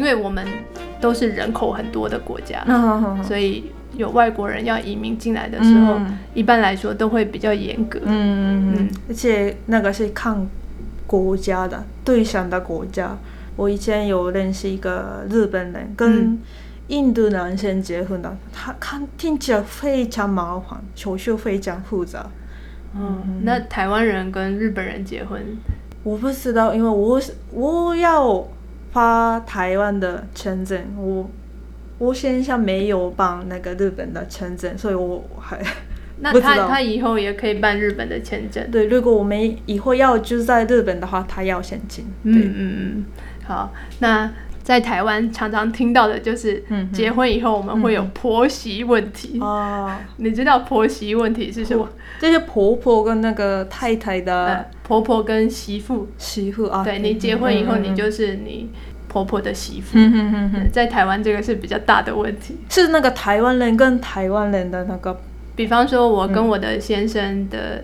因为我们都是人口很多的国家，所以有外国人要移民进来的时候，嗯、一般来说都会比较严格。嗯嗯，而且那个是看国家的对象的国家。我以前有认识一个日本人，跟印度男生结婚的，他看听起来非常麻烦，手续非常复杂。嗯，嗯，那台湾人跟日本人结婚，我不知道，因为我我要发台湾的签证，我我现在没有办那个日本的签证，所以我还那 他他以后也可以办日本的签证。对，如果我们以后要就是在日本的话，他要现金。嗯嗯嗯，好，那。在台湾常常听到的就是，结婚以后我们会有婆媳问题。哦，你知道婆媳问题是什么？这是婆婆跟那个太太的婆婆跟媳妇，媳妇啊。对，你结婚以后，你就是你婆婆的媳妇。嗯嗯嗯嗯，在台湾这个是比较大的问题。是那个台湾人跟台湾人的那个，比方说，我跟我的先生的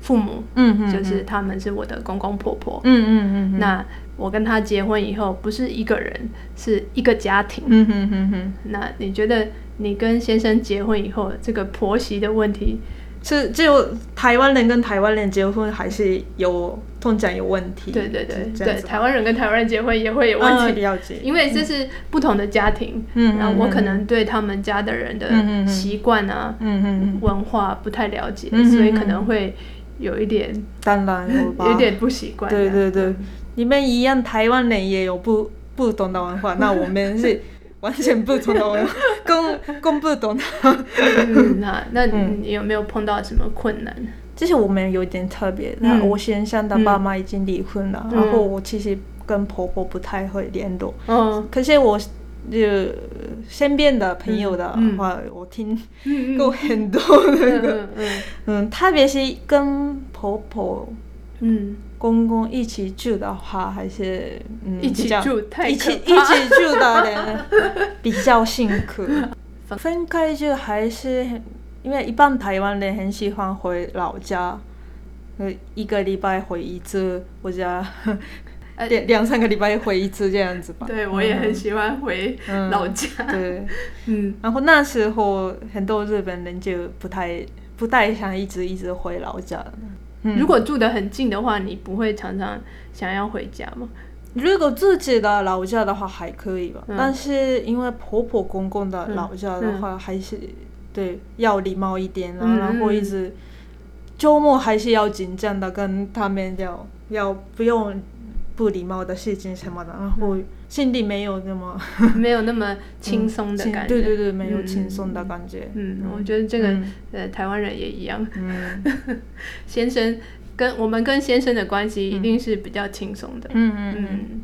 父母，嗯，就是他们是我的公公婆婆。嗯嗯嗯，那。我跟他结婚以后，不是一个人，是一个家庭。嗯哼哼哼。那你觉得你跟先生结婚以后，这个婆媳的问题，是就台湾人跟台湾人结婚还是有通常有问题？对对对对，台湾人跟台湾人结婚也会有问题。了解。因为这是不同的家庭。嗯。然后我可能对他们家的人的习惯啊，嗯嗯，文化不太了解，所以可能会有一点，当然有，有点不习惯。对对对。你们一样，台湾人也有不不懂的文化，那我们是完全不同的文化，更更不懂的。嗯、那那你有没有碰到什么困难？其实我们有点特别，那、嗯、我先生的爸妈已经离婚了，嗯、然后我其实跟婆婆不太会联络。嗯，可是我就身边的朋友的话，我听过很多那个，嗯，嗯，嗯，特别是跟婆婆。嗯，公公一起住的话，还是嗯，一起住太一起一起住的人比较辛苦。分开就还是因为一般台湾人很喜欢回老家，一个礼拜回一次，或者 两两三个礼拜回一次这样子吧。对，我也很喜欢回老家。嗯、对，嗯，然后那时候很多日本人就不太不太想一直一直回老家。如果住得很近的话，你不会常常想要回家吗？如果自己的老家的话还可以吧，嗯、但是因为婆婆公公的老家的话，还是、嗯、对要礼貌一点啊，嗯、然后一直周末还是要紧张的跟他们聊要不用不礼貌的事情什么的，然后。心里没有那么 没有那么轻松的感觉，对对对，没有轻松的感觉。嗯，我觉得这个呃，台湾人也一样。嗯，先生跟我们跟先生的关系一定是比较轻松的。嗯嗯嗯。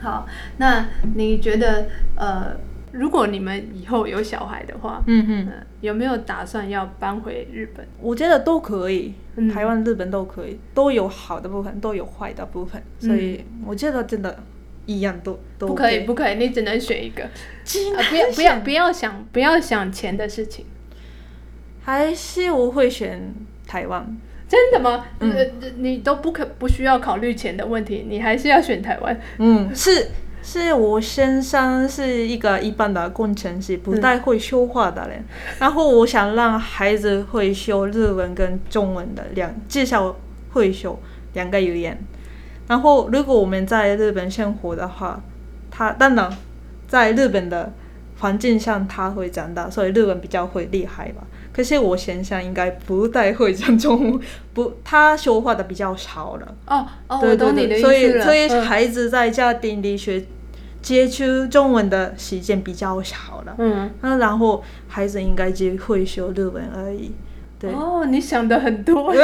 好，那你觉得呃，如果你们以后有小孩的话，嗯嗯，有没有打算要搬回日本？我觉得都可以，台湾、日本都可以，都有好的部分，都有坏的部分，所以我觉得真的。一样都都不可以，不可以，你只能选一个。啊，不要不要不要想不要想钱的事情，还是我会选台湾。真的吗？嗯，你都不可不需要考虑钱的问题，你还是要选台湾。嗯，是是我先生是一个一般的工程师，不太会说话的人。然后我想让孩子会说日文跟中文的两，至少会说两个语言。然后，如果我们在日本生活的话，他当然在日本的环境下他会长大，所以日文比较会厉害吧。可是我想想应该不太会讲中文，不，他说话的比较少了。哦哦，对对对。所以，所以孩子在家庭里学接触中文的时间比较少了。嗯，那然后孩子应该只会说日文而已。哦，你想的很多。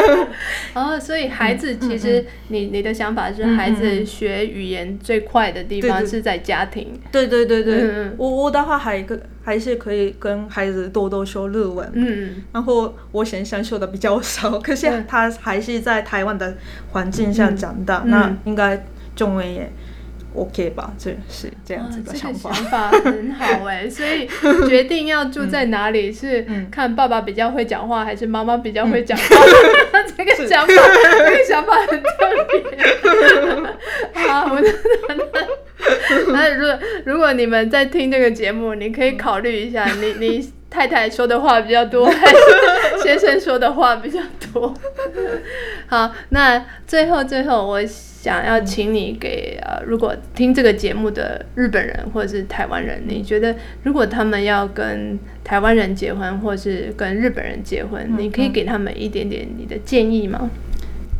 哦，所以孩子其实你你的想法是，孩子学语言最快的地方是在家庭。对对对对，我我的话还可还是可以跟孩子多多说日文。嗯，然后我先生说的比较少，可是他还是在台湾的环境下长大，那应该中文也。OK 吧，这是这样子的想法。想法很好哎，所以决定要住在哪里是看爸爸比较会讲话，还是妈妈比较会讲话？这个想法，这个想法很特别。啊，我真的那如果如果你们在听这个节目，你可以考虑一下，你你太太说的话比较多，还是先生说的话比较多？好，那最后最后，我想要请你给呃，如果听这个节目的日本人或者是台湾人，你觉得如果他们要跟台湾人结婚，或是跟日本人结婚，你可以给他们一点点你的建议吗？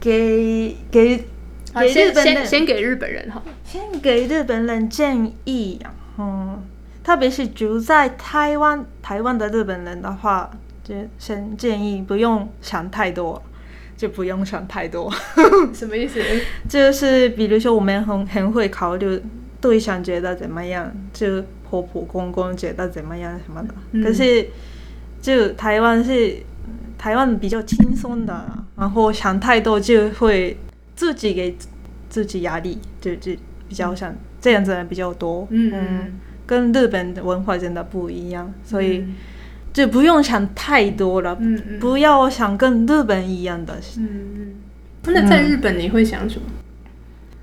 给给。啊、先先先给日本人哈，先给日本人建议，嗯，特别是住在台湾台湾的日本人的话，就先建议不用想太多，就不用想太多。什么意思？就是比如说我们很很会考虑对象觉得怎么样，就婆婆公公觉得怎么样什么的。嗯、可是就台湾是台湾比较轻松的，然后想太多就会。自己给自己压力，就就比较像这样子的人比较多，嗯，嗯，跟日本的文化真的不一样，所以就不用想太多了，不要想跟日本一样的，嗯嗯。那在日本你会想什么？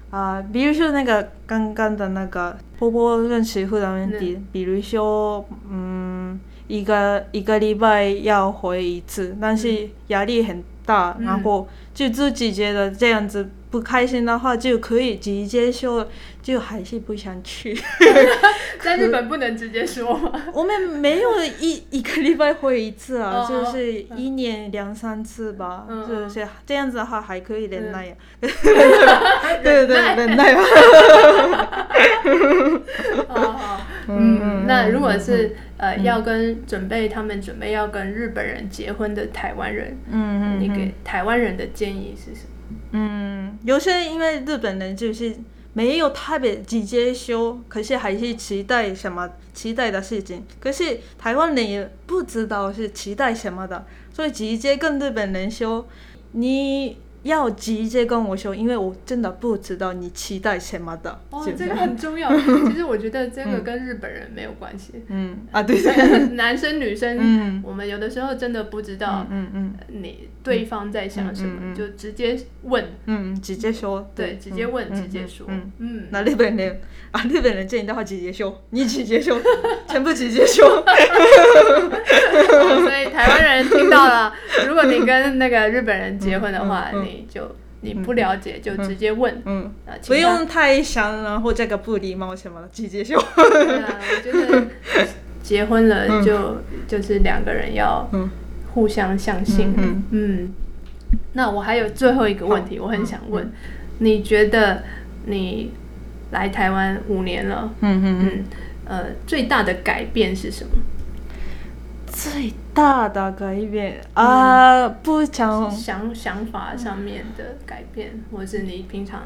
啊、呃，比如说那个刚刚的那个婆婆跟媳妇的问题，比如说，嗯，一个一个礼拜要回一次，但是压力很大，然后。就自己觉得这样子不开心的话，就可以直接说，就还是不想去。在日本不能直接说吗？我们没有一一个礼拜回一次啊，就是一年两三次吧，就是这样子的话还可以忍耐 呀。对对对，忍耐。嗯，那如果是。呃，要跟准备他们准备要跟日本人结婚的台湾人，嗯，你给台湾人的建议是什么？嗯，有些因为日本人就是没有特别直接说，可是还是期待什么期待的事情，可是台湾人也不知道是期待什么的，所以直接跟日本人说你。要直接跟我说，因为我真的不知道你期待什么的。哦，这个很重要。其实我觉得这个跟日本人没有关系。嗯啊，对对。男生女生，嗯，我们有的时候真的不知道，嗯嗯，你对方在想什么，就直接问，嗯，直接说，对，直接问，直接说，嗯。那日本人啊，日本人建议的话，直接说，你直接说，全部直接说。所以台湾人听到了，如果你跟那个日本人结婚的话，你。你就你不了解就直接问，嗯，不用太想，然后这个不礼貌什么的，直接就。对啊，我觉得结婚了就就是两个人要互相相信，嗯嗯。那我还有最后一个问题，我很想问，你觉得你来台湾五年了，嗯嗯嗯，呃，最大的改变是什么？最大的改变啊，不想想想法上面的改变，或是你平常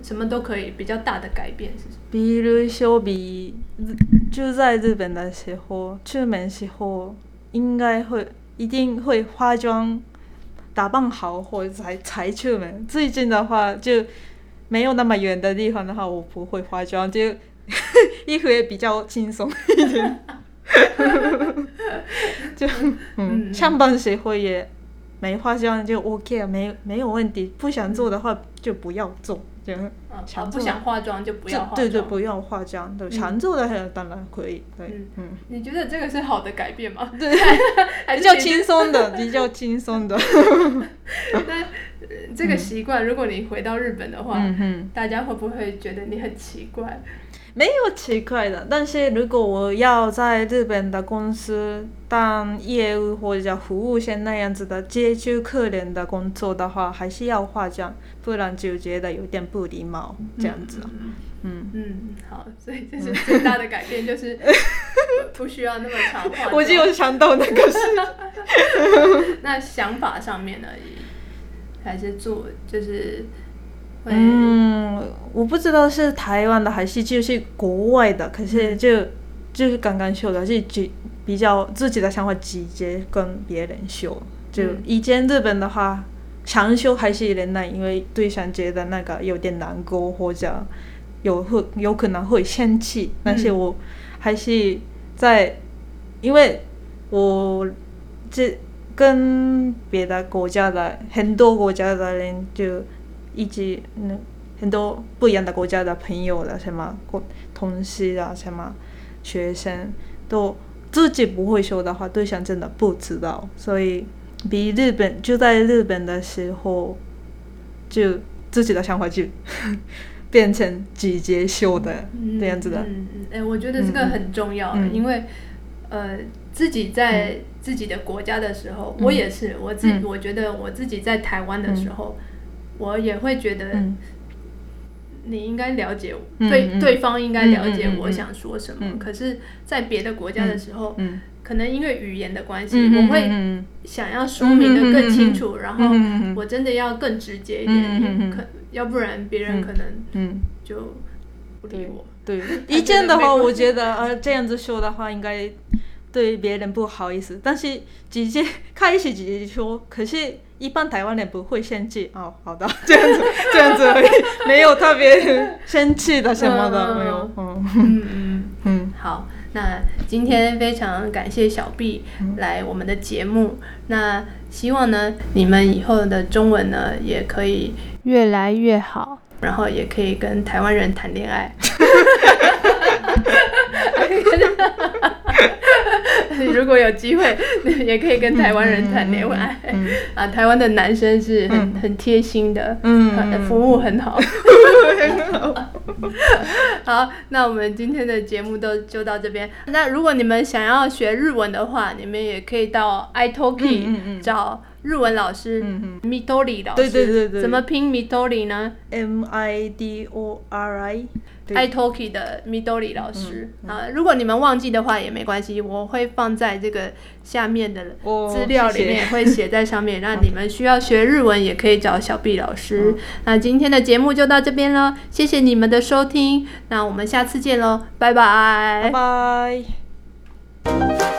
什么都可以比较大的改变是什么？比如说，比就在日本的时候，出门时候应该会一定会化妆，打扮好或者才才出门。最近的话，就没有那么远的地方的话，我不会化妆，就 衣服也比较轻松一点。就嗯，上班时候也没化妆就 OK 了，没没有问题。不想做的话就不要做，就想不想化妆就不要化妆。对对，不要化妆。对，想做的话当然可以。对，嗯。你觉得这个是好的改变吗？对，比较轻松的，比较轻松的。那这个习惯，如果你回到日本的话，大家会不会觉得你很奇怪？没有奇怪的，但是如果我要在日本的公司当业务或者服务生那样子的接触客人的工作的话，还是要化妆，不然就觉得有点不礼貌这样子。嗯嗯，嗯，好，所以这是最大的改变，就是 不需要那么长化。我就有想到那个是。那想法上面而已，还是做就是。嗯，我不知道是台湾的还是就是国外的，可是就就是刚刚说的，是比比较自己的想法直接跟别人说。就以前日本的话，想说还是忍耐，因为对象觉得那个有点难过或者有会有可能会生气，但是我还是在，因为我这跟别的国家的很多国家的人就。一直那很多不一样的国家的朋友的，什么同事啊，什么学生都自己不会说的话，对象真的不知道，所以比日本就在日本的时候，就自己的想法就变成直接说的这样子的。嗯嗯，哎、嗯。欸，我觉得这个很重要，嗯、因为呃，自己在自己的国家的时候，嗯、我也是我自己，我觉得我自己在台湾的时候，嗯、我也会觉得。你应该了解我，对、嗯、对方应该了解我想说什么。可是，在别的国家的时候，可能因为语言的关系，嗯、我会想要说明的更清楚，嗯、然后我真的要更直接一点，嗯、可要不然别人可能就不理我。对，一见的话，我觉得呃这样子说的话应该对别人不好意思，但是直接开始直接说，可是。一般台湾人不会生气哦，好的，这样子，这样子而已，没有特别生气的什么的，没有，嗯。嗯嗯。嗯，好，那今天非常感谢小毕来我们的节目，嗯、那希望呢你们以后的中文呢也可以越来越好，然后也可以跟台湾人谈恋爱。如果有机会，也可以跟台湾人谈恋爱。嗯嗯、啊，台湾的男生是很、嗯、很贴心的，嗯，服务很好。好，那我们今天的节目都就到这边。那如果你们想要学日文的话，你们也可以到 iTalki 找日文老师，，Midori 老师。对对对对。怎么拼 Midori 呢？M I D O R I。iTalki 的 Midori 老师、啊，如果你们忘记的话也没关系，我会放在这个下面的资料里面，会写在上面，让你们需要学日文也可以找小毕老师。嗯、那今天的节目就到这边了，谢谢你们的收听，那我们下次见喽，拜拜，拜拜。